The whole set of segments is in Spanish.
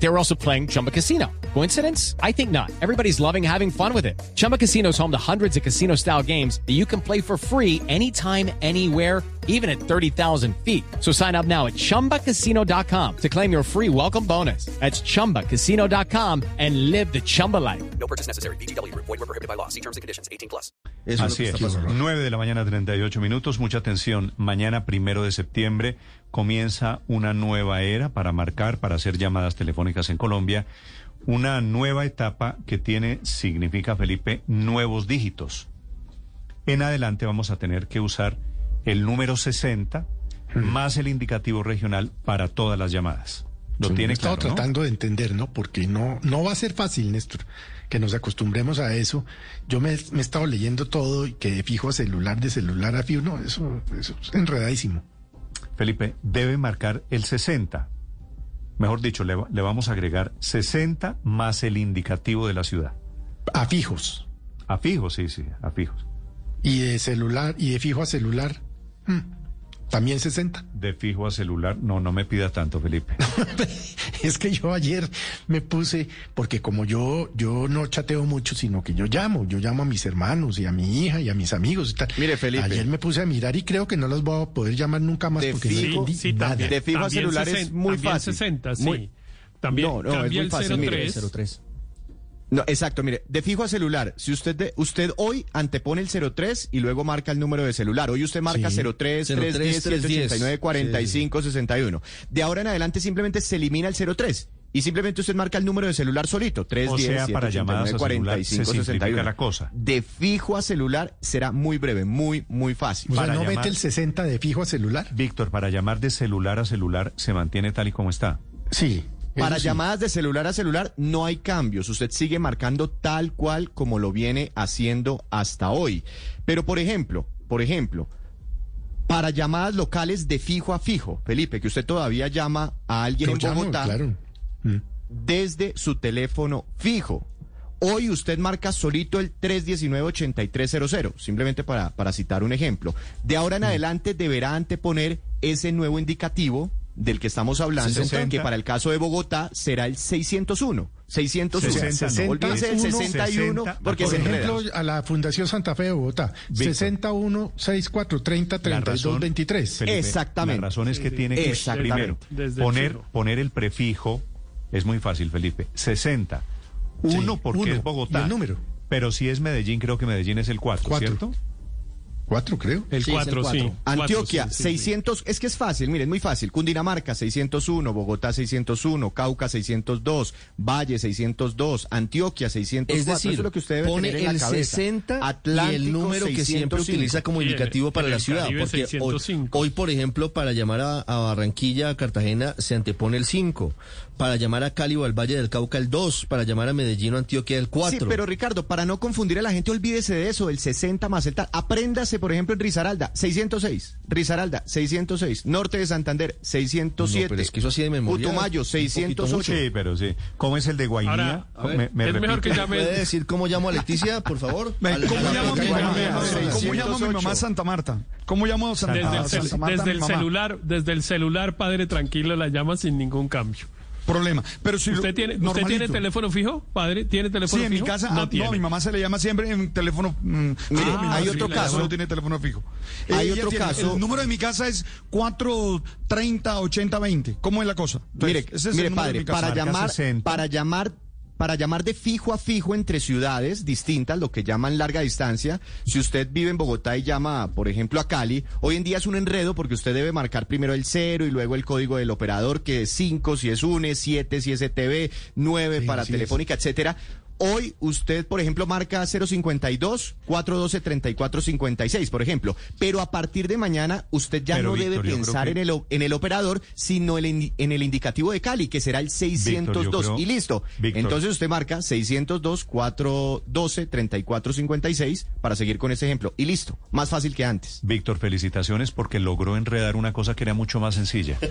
They were also playing Chumba Casino. Coincidence? I think not. Everybody's loving having fun with it. Chumba Casino is home to hundreds of casino style games that you can play for free anytime, anywhere, even at 30,000 feet. So sign up now at chumbacasino.com to claim your free welcome bonus. That's chumbacasino.com and live the Chumba life. No purchase necessary. BGW. Void were prohibited by law. See terms and conditions. 18 plus. Eso Así es es. lo que está pasando. 9 de la mañana, 38 minutos. Mucha atención. Mañana, primero de septiembre, comienza una nueva era para marcar, para hacer llamadas telefónicas en Colombia. Una nueva etapa que tiene, significa, Felipe, nuevos dígitos. En adelante vamos a tener que usar el número 60 más el indicativo regional para todas las llamadas. Lo Sí, tiene he estado claro, ¿no? tratando de entender, ¿no? Porque no, no va a ser fácil, Néstor, que nos acostumbremos a eso. Yo me, me he estado leyendo todo y que de fijo a celular, de celular a fijo, no, eso, eso es enredadísimo. Felipe, debe marcar el 60. Mejor dicho, le, le vamos a agregar 60 más el indicativo de la ciudad. A fijos. A fijos, sí, sí, a fijos. Y de celular, y de fijo a celular, hmm, también 60. De fijo a celular, no, no me pida tanto, Felipe. Es que yo ayer me puse, porque como yo, yo no chateo mucho, sino que yo llamo, yo llamo a mis hermanos y a mi hija y a mis amigos y tal. Mire, Felipe. Ayer me puse a mirar y creo que no los voy a poder llamar nunca más De porque no fijo, entendí Sí, nada. también. De fijo a También celular es 60, muy también fácil. 60, sí. Muy- También No, no, es muy fácil, mire, 03. No, exacto, mire, de fijo a celular, si usted de, usted hoy antepone el 03 y luego marca el número de celular. Hoy usted marca Sí. 03 03, 310 789 45 Sí, 61. De ahora en adelante simplemente se elimina el 03 y simplemente usted marca el número de celular solito, 310 O sea, para llamadas a 789 celular se 45 simplifica 61. la cosa. De fijo a celular será muy breve, muy muy fácil. O sea, para no llamar- mete el 60 de fijo a celular. Víctor, para llamar de celular a celular se mantiene tal y como está. Sí. Para sí. llamadas de celular a celular no hay cambios. Usted sigue marcando tal cual como lo viene haciendo hasta hoy. Pero por ejemplo, por ejemplo, para llamadas locales de fijo a fijo, Felipe, que usted todavía llama a alguien Yo en llamo, Bogotá claro. Mm. desde su teléfono fijo. Hoy usted marca solito el 319-8300, simplemente para, para citar un ejemplo. De ahora en adelante deberá anteponer ese nuevo indicativo del que estamos hablando, 60. que para el caso de Bogotá será el 601. 601. 60, no. Olvídese del 61 60, porque Por se ejemplo, a la Fundación Santa Fe de Bogotá, Víctor. 61 64 30 La 32 razón, 23. Felipe, Exactamente. La razón es que tiene que primero Desde poner, poner el prefijo. Es muy fácil, Felipe. 60. Uno Sí, porque uno. es Bogotá. ¿Y el número? Pero si es Medellín, creo que Medellín es el 4, Cuatro. ¿cierto? Cuatro, creo. El Sí, el 4, sí. cuatro. Antioquia, Cuatro, sí, sí, sí. 600, es que es fácil, miren, muy fácil. Cundinamarca, 601, Bogotá, 601, Cauca, 602, Valle, 602, Antioquia, 604. Es decir, Eso es lo que usted debe pone tener en la el cabeza. 60 y Atlántico, el número que siempre 605. utiliza como Y indicativo para en la el ciudad. Porque hoy, 605. hoy, por ejemplo, para llamar a, a Barranquilla, a Cartagena, se antepone el 5. Para llamar a Cali o al Valle del Cauca, el 2. Para llamar a Medellín o Antioquia, el 4. Sí, pero Ricardo, para no confundir a la gente, olvídese de eso, el 60 más el tal. Apréndase, por ejemplo, en Risaralda, 606. Risaralda, 606. Norte de Santander, 607. No, pero es que eso así de memoria, poquito 608. mucho. Sí, pero sí. ¿Cómo es el de Guainía? Ahora, ver, me, me es mejor repite. que llame. ¿Puede decir cómo llamo a Leticia, por favor? Ve, A la- ¿Cómo la- llamo a mi mamá? ¿Cómo llamo a mi mamá 608? Santa Marta? ¿Cómo llamo a Santa, Desde Santa Marta desde a mi el mamá? celular, desde el celular, padre tranquilo, la llama sin ningún cambio. Problema. Pero si ¿Usted tiene, ¿usted normalito. tiene teléfono fijo, padre? ¿Tiene teléfono Sí, en mi fijo? casa, no ah, tiene. no, mi mamá se le llama siempre en teléfono. mm, ah, hay otro sí, caso. No tiene teléfono fijo. Hay Ella otro tiene- caso. El número de mi casa es 430 80 20. ¿Cómo es la cosa? Entonces, Mire, ese es mire el número de padre, mi casa. para llamar, 60. para llamar, para llamar de fijo a fijo entre ciudades distintas, lo que llaman larga distancia, si usted vive en Bogotá y llama, por ejemplo, a Cali, hoy en día es un enredo porque usted debe marcar primero el cero y luego el código del operador, que es 5 si es UNE, 7 si es ETV, 9 Sí, para Telefónica, etcétera. Hoy usted, por ejemplo, marca 052 412 3456, por ejemplo. Pero a partir de mañana usted ya Pero, no Víctor, debe pensar que- en el, en el operador, sino el en el indicativo de Cali, que será el 602. Víctor, yo creo- y listo. Víctor. Entonces usted marca 602 412 3456 para seguir con ese ejemplo. Y listo. Más fácil que antes. Víctor, felicitaciones porque logró enredar una cosa que era mucho más sencilla.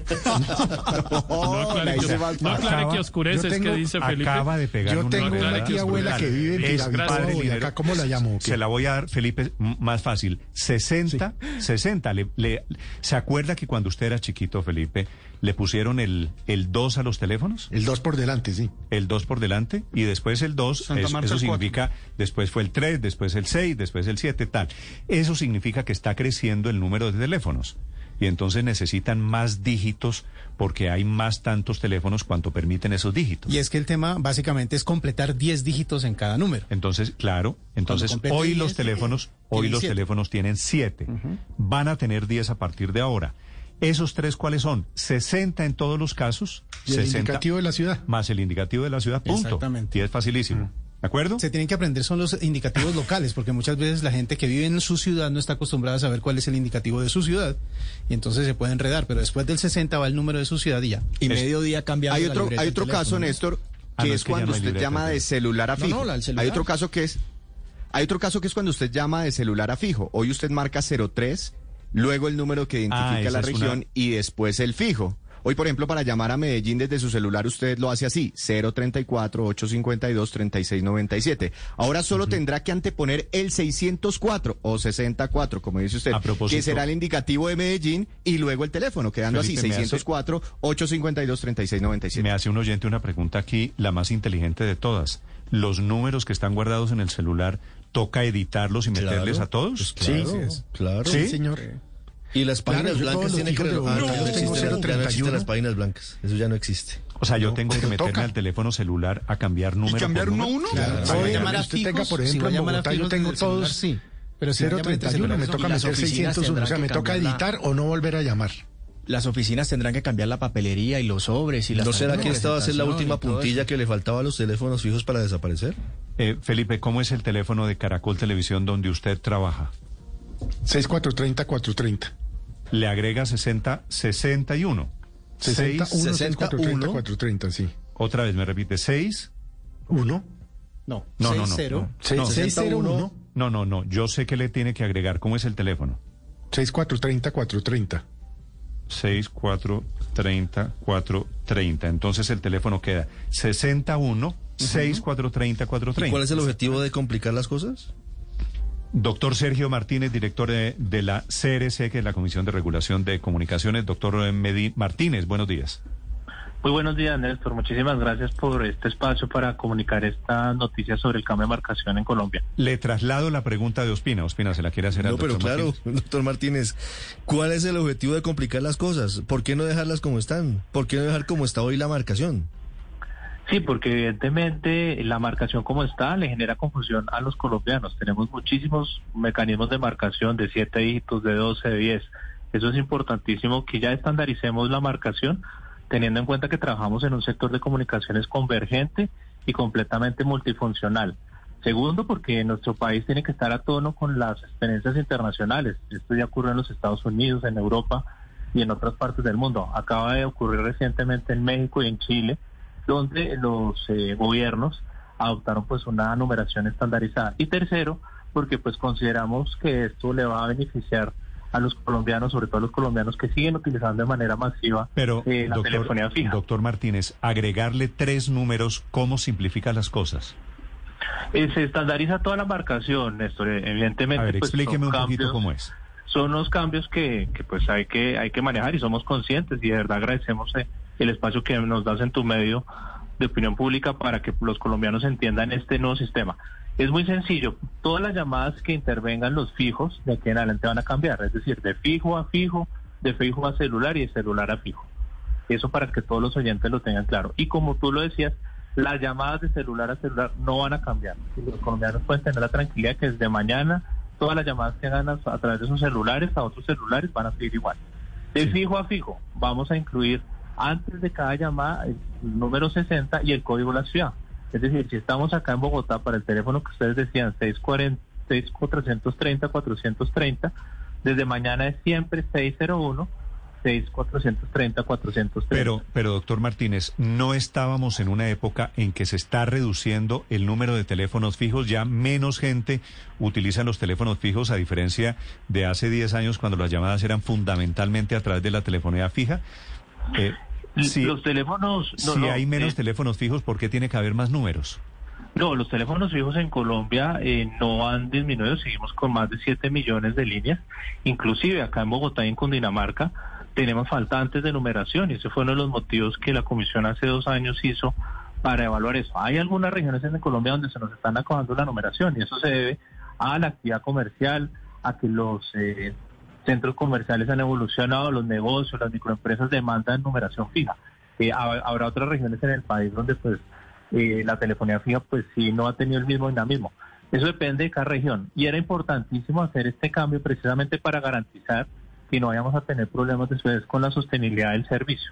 No aclare, ahí que, no aclare que oscurece, es tengo- que dice Felipe. Acaba de pegar Yo una tengo, que tía abuela que vive en Es Tirabico, padre y dinero. acá cómo la llamo. Se la voy a dar, Felipe, más fácil. 60, 60. Le, le- ¿Se acuerda que cuando usted era chiquito, Felipe, le pusieron el, el 2 a los teléfonos? El 2 por delante, sí. El 2 por delante y después el 2, Santa es- eso significa, después fue el 3, después el 6, después el 7, tal. Eso significa que está creciendo el número de teléfonos. Y entonces necesitan más dígitos porque hay más tantos teléfonos cuanto permiten esos dígitos. Y es que el tema básicamente es completar 10 dígitos en cada número. Entonces, claro, entonces hoy 10, los teléfonos, hoy tienen los siete. teléfonos tienen 7. Van a tener 10 a partir de ahora. ¿Esos tres cuáles son? 60 en todos los casos. Y el 60 indicativo de la ciudad. más el indicativo de la ciudad, punto. Exactamente. Y es facilísimo. ¿De acuerdo? Se tienen que aprender son los indicativos locales, porque muchas veces la gente que vive en su ciudad no está acostumbrada a saber cuál es el indicativo de su ciudad, y entonces se puede enredar, pero después del 60 va el número de su ciudad y ya. Y mediodía cambiando Hay la otro, hay otro teléfono, caso, ¿no? Néstor, Ah, que no, es es que ya cuando no usted llama de celular a No, fijo. no, celular. Hay otro caso que es, hay otro caso que es cuando usted llama de celular a fijo. Hoy usted marca 03, luego el número que identifica Ah, la una- región y después el fijo. Hoy, por ejemplo, para llamar a Medellín desde su celular, usted lo hace así, 034-852-3697. Ahora solo tendrá que anteponer el 604 o 64, como dice usted, A propósito- que será el indicativo de Medellín y luego el teléfono, quedando Felipe, así, me hace- 604-852-3697. Me hace un oyente una pregunta aquí, la más inteligente de todas. ¿Los números que están guardados en el celular toca editarlos y Claro, meterles a todos? pues claro, Sí. claro. Sí, señor. Y las Claro, páginas todos blancas tienen que... de Ah, ya no tengo existen, ya no 031. existen las páginas blancas. Eso ya no existe. O sea, yo No, tengo que meterme toca. al teléfono celular a cambiar número cambiar por uno a uno? Claro, si Oye, llamar a usted tenga, fijos, por si ejemplo, a en llamar a Bogotá yo tengo todos sí. Pero si va a llamar entre 031, me toca meter oficinas 601, o sea, me toca editar o no volver a llamar. Las oficinas tendrán que cambiar la papelería y los sobres y las ¿No será que esta va a ser la última y puntilla que le faltaba a los teléfonos fijos para desaparecer? Eh, Felipe, ¿cómo es el teléfono de Caracol Televisión donde usted trabaja? 6430-430. Le agrega 60, 61. 61, 6, 6430, 430, sí. otra vez me repite, 6. 1, No, No, no, no. 60. no. 601, No, no, no. Yo sé que le tiene que agregar. ¿Cómo es el teléfono? 6430, 430. 6, 4, 30, 4, 30. Entonces el teléfono queda 61, 6, 4, 30, 4, ¿Y 30. cuál es el objetivo de complicar las cosas? Doctor Sergio Martínez, director de, de la CRC, que es la Comisión de Regulación de Comunicaciones. Doctor Medi- Martínez, buenos días. Muy buenos días, Néstor. Muchísimas gracias por este espacio para comunicar esta noticia sobre el cambio de marcación en Colombia. Le traslado la pregunta de Ospina. Ospina, ¿se la quiere hacer al No, pero claro, Martínez? doctor Martínez, ¿cuál es el objetivo de complicar las cosas? ¿Por qué no dejarlas como están? ¿Por qué no dejar como está hoy la marcación? Sí, porque evidentemente la marcación como está le genera confusión a los colombianos. Tenemos muchísimos mecanismos de marcación de 7 dígitos, de 12, de 10. Eso es importantísimo que ya estandaricemos la marcación teniendo en cuenta que trabajamos en un sector de comunicaciones convergente y completamente multifuncional. Segundo, porque nuestro país tiene que estar a tono con las experiencias internacionales. Esto ya ocurre en los Estados Unidos, en Europa y en otras partes del mundo. Acaba de ocurrir recientemente en México y en Chile, donde los eh, gobiernos adoptaron pues una numeración estandarizada. Y tercero, porque pues consideramos que esto le va a beneficiar a los colombianos, sobre todo a los colombianos que siguen utilizando de manera masiva Pero, eh, la doctor, telefonía fija. doctor Martínez, agregarle tres números, ¿cómo simplifica las cosas? Eh, se estandariza toda la marcación, Néstor. Evidentemente, A ver, pues, explíqueme un poquito cómo es. Son los cambios que, que, pues hay que hay que manejar y somos conscientes y de verdad agradecemos eh, el espacio que nos das en tu medio de opinión pública para que los colombianos entiendan este nuevo sistema. Es muy sencillo. Todas las llamadas que intervengan los fijos de aquí en adelante van a cambiar, es decir, de fijo a fijo, de fijo a celular y de celular a fijo. Eso para que todos los oyentes lo tengan claro. Y como tú lo decías, las llamadas de celular a celular no van a cambiar. Los colombianos pueden tener la tranquilidad que desde mañana todas las llamadas que hagan a, a través de sus celulares a otros celulares van a seguir igual. De fijo a fijo, vamos a incluir antes de cada llamada el número 60 y el código de la ciudad. Es decir, si estamos acá en Bogotá para el teléfono que ustedes decían 640, 6430, 430, desde mañana es siempre 601, 6430, 430. Pero, pero doctor Martínez, no estábamos en una época en que se está reduciendo el número de teléfonos fijos, ya menos gente utiliza los teléfonos fijos a diferencia de hace 10 años cuando las llamadas eran fundamentalmente a través de la telefonía fija. Eh, si los teléfonos... no, si no, hay menos eh, teléfonos fijos, ¿por qué tiene que haber más números? No, los teléfonos fijos en Colombia eh, no han disminuido, seguimos con más de 7 millones de líneas, inclusive acá en Bogotá y en Cundinamarca tenemos faltantes de numeración y ese fue uno de los motivos que la comisión hace dos años hizo para evaluar eso. Hay algunas regiones en Colombia donde se nos están acabando la numeración y eso se debe a la actividad comercial, a que los eh, centros comerciales han evolucionado, los negocios, las microempresas demandan numeración fija. Eh, ha- habrá otras regiones en el país donde pues eh, la telefonía fija pues sí no ha tenido el mismo dinamismo. Eso depende de cada región y era importantísimo hacer este cambio precisamente para garantizar que no vayamos a tener problemas después con la sostenibilidad del servicio.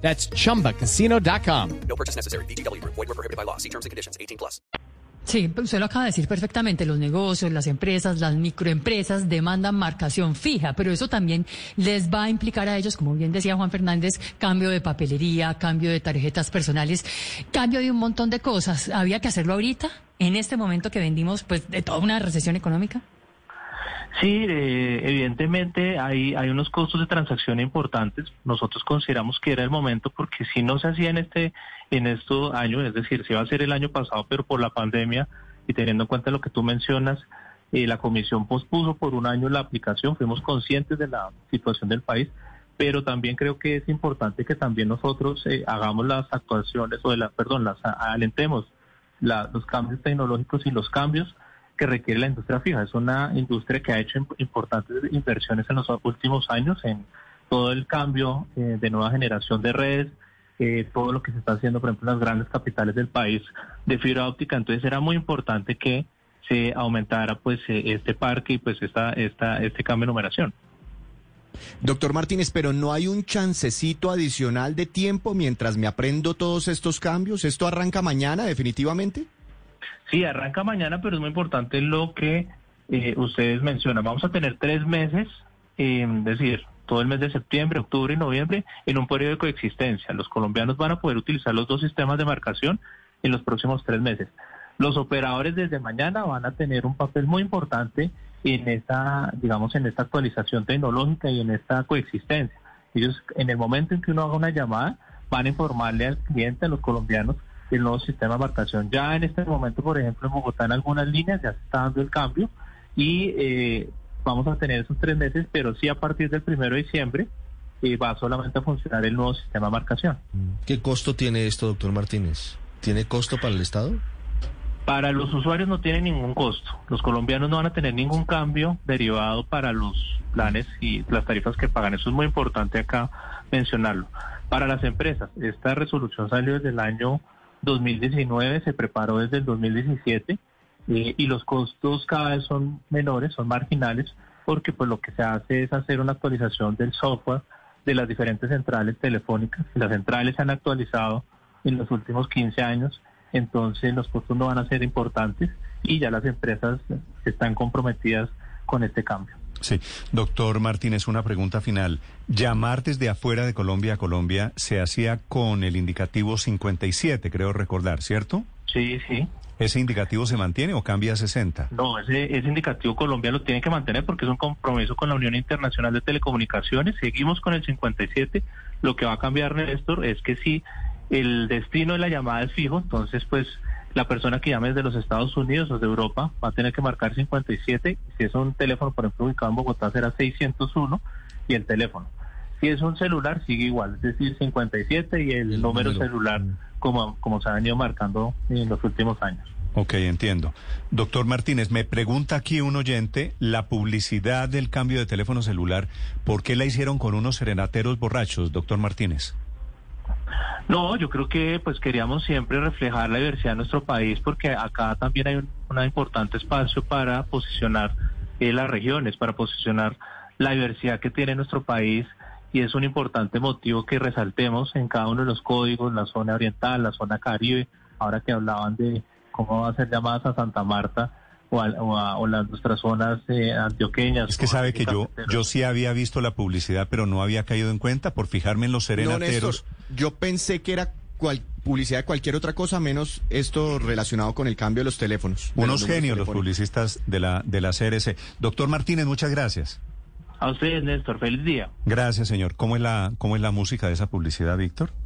That's chumbacasino.com. No purchase necessary. VGW Group. Void were prohibited by law. See terms and conditions. 18 plus. Sí, usted lo acaba de decir perfectamente. Los negocios, las empresas, las microempresas demandan marcación fija, pero eso también les va a implicar a ellos, como bien decía Juan Fernández, cambio de papelería, cambio de tarjetas personales, cambio de un montón de cosas. ¿Había que hacerlo ahorita, en este momento que vendimos pues de toda una recesión económica? Sí, eh, evidentemente hay, hay unos costos de transacción importantes. Nosotros consideramos que era el momento porque si no se hacía en este en estos años, es decir, se iba a hacer el año pasado, pero por la pandemia y teniendo en cuenta lo que tú mencionas, eh, la comisión pospuso por un año la aplicación. Fuimos conscientes de la situación del país, pero también creo que es importante que también nosotros eh, hagamos las actuaciones o de la, perdón, las alentemos la- los cambios tecnológicos y los cambios que requiere la industria fija. Es una industria que ha hecho imp- importantes inversiones en los últimos años en todo el cambio eh, de nueva generación de redes, eh, todo lo que se está haciendo, por ejemplo, en las grandes capitales del país de fibra óptica. Entonces era muy importante que se aumentara pues eh, este parque y pues esta, esta, este cambio de numeración. Doctor Martínez, pero no hay un chancecito adicional de tiempo mientras me aprendo todos estos cambios. ¿Esto arranca mañana definitivamente? Sí, arranca mañana, pero es muy importante lo que eh, ustedes mencionan. Vamos a tener tres meses, es decir, todo el mes de septiembre, octubre y noviembre, en un periodo de coexistencia. Los colombianos van a poder utilizar los dos sistemas de marcación en los próximos tres meses. Los operadores desde mañana van a tener un papel muy importante en esta, digamos, en esta actualización tecnológica y en esta coexistencia. Ellos, en el momento en que uno haga una llamada, van a informarle al cliente, a los colombianos, el nuevo sistema de marcación. Ya en este momento, por ejemplo, en Bogotá, en algunas líneas ya se está dando el cambio y eh, vamos a tener esos tres meses, pero sí a partir del primero de diciembre eh, va solamente a funcionar el nuevo sistema de marcación. ¿Qué costo tiene esto, doctor Martínez? ¿Tiene costo para el Estado? Para los usuarios no tiene ningún costo. Los colombianos no van a tener ningún cambio derivado para los planes y las tarifas que pagan. Eso es muy importante acá mencionarlo. Para las empresas, esta resolución salió desde el año 2019, se preparó desde el 2017 eh, y los costos cada vez son menores, son marginales, porque pues lo que se hace es hacer una actualización del software de las diferentes centrales telefónicas. Las centrales se han actualizado en los últimos 15 años, entonces los costos no van a ser importantes y ya las empresas están comprometidas con este cambio. Sí, doctor Martínez, una pregunta final. Llamar desde afuera de Colombia a Colombia se hacía con el indicativo 57, creo recordar, ¿cierto? Sí, sí. ¿Ese indicativo se mantiene o cambia a 60? No, ese, ese indicativo Colombia lo tiene que mantener porque es un compromiso con la Unión Internacional de Telecomunicaciones. Seguimos con el 57. Lo que va a cambiar, Néstor, es que si el destino de la llamada es fijo, entonces pues la persona que llame desde los Estados Unidos o de Europa va a tener que marcar 57. Si es un teléfono, por ejemplo, ubicado en Bogotá, será 601 y el teléfono. Si es un celular, sigue igual, es decir, 57 y el, número, celular como, como se ha venido marcando en los últimos años. Ok, entiendo. Doctor Martínez, me pregunta aquí un oyente la publicidad del cambio de teléfono celular. ¿Por qué la hicieron con unos serenateros borrachos, doctor Martínez? No, yo creo que pues queríamos siempre reflejar la diversidad de nuestro país porque acá también hay un una importante espacio para posicionar eh, las regiones, para posicionar la diversidad que tiene nuestro país y es un importante motivo que resaltemos en cada uno de los códigos, la zona oriental, la zona caribe, ahora que hablaban de cómo va a ser llamadas a Santa Marta, o, a- o a- o las nuestras zonas eh, antioqueñas. Es que sabe que yo, yo sí había visto la publicidad, pero no había caído en cuenta por fijarme en los No, serenateros. Yo pensé que era cual- publicidad de cualquier otra cosa menos esto relacionado con el cambio de los teléfonos. Unos genios los publicistas de la, de la CRC. Doctor Martínez, muchas gracias. A ustedes, Néstor, feliz día. Gracias, señor. ¿Cómo es la, cómo es la música de esa publicidad, Víctor?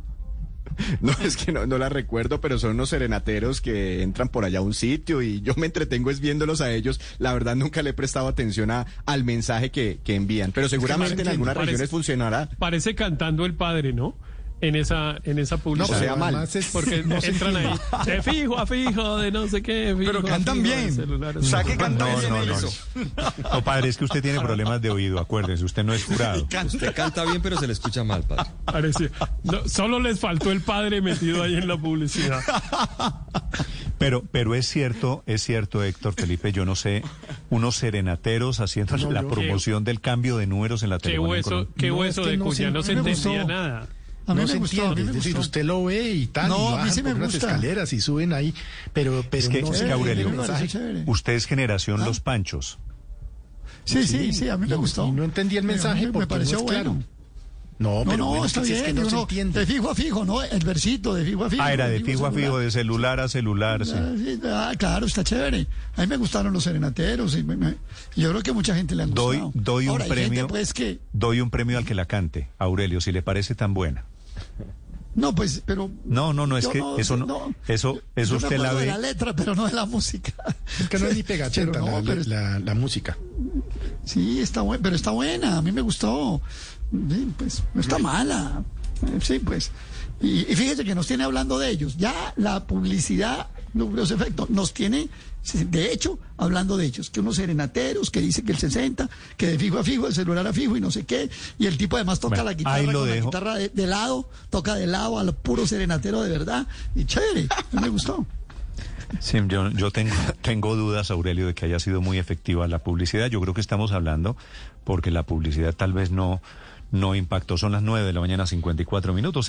No, es que no, no la recuerdo, pero son unos serenateros que entran por allá a un sitio y yo me entretengo es viéndolos a ellos. La verdad nunca le he prestado atención a, al mensaje que, que envían, pero seguramente en algunas Parece- regiones funcionará. Parece cantando el padre, ¿no? En esa, en esa No, publicidad. sea mal. Además es- Porque no se entran ahí, de fijo a fijo, de no sé qué. fijo Pero a cantan fijo, bien. celular. Saque canta No, bien no, no, eso. No, padre, es que usted tiene problemas de oído, acuérdese, usted no es jurado. Usted canta bien, pero se le escucha mal, padre. Parecía- no, solo les faltó el padre metido ahí en la publicidad. Pero, pero es cierto, es cierto, Héctor Felipe, yo no sé, unos serenateros haciendo la promoción del cambio de números en la Qué telefonía. en hueso, qué No, hueso es que de no cuya se- no se entendía nada. A mí no me se gustó, a entiende, mí me es decir, gustó. usted lo ve y tal, No, y a mí bajan sí me por unas gusta. escaleras y suben ahí, pero, pero Es que, no es que, Aurelio, usted es generación Los Panchos. Sí, sí, sí, a mí me y- gustó. y no entendí el Sí, a mensaje me porque pareció no es claro. bueno. No, pero no, bueno, está es que bien. es que no y se uno- entiende. de fijo a fijo, ¿no? El versito, de fijo a fijo. Ah, era de fijo a celular. fijo, de celular a celular. sí. Ah, sí, ah, claro, está chévere. A mí me gustaron los serenateros y me- me- yo creo que a mucha gente le han Doy, gustado. doy un Ahora, hay gente, premio. pues que Doy un premio al que la cante, Aurelio, si le parece tan buena. No, pues, pero No, no, no, es que eso no, eso, eso yo me usted la acuerdo de ve. la letra, pero no de la música. Es que no es ni pegachenta Pero no, la, pero- la- la música. Sí, está buena, pero está buena, a mí me gustó. Sí, pues no está mala. Sí, pues. Y, y fíjese que nos tiene hablando de ellos. Ya la publicidad, los efectos, nos tiene, de hecho, hablando de ellos. Que unos serenateros, que dice que el 60, que de fijo a fijo, el celular a fijo y no sé qué. Y el tipo además toca Bueno, la guitarra con la guitarra de, de lado, toca de lado a lo puro serenatero de verdad. Y chévere, me gustó. Sí, yo, yo tengo, tengo dudas, Aurelio, de que haya sido muy efectiva la publicidad. Yo creo que estamos hablando porque la publicidad tal vez no, no impactó. Son las 9 de la mañana, 54 minutos.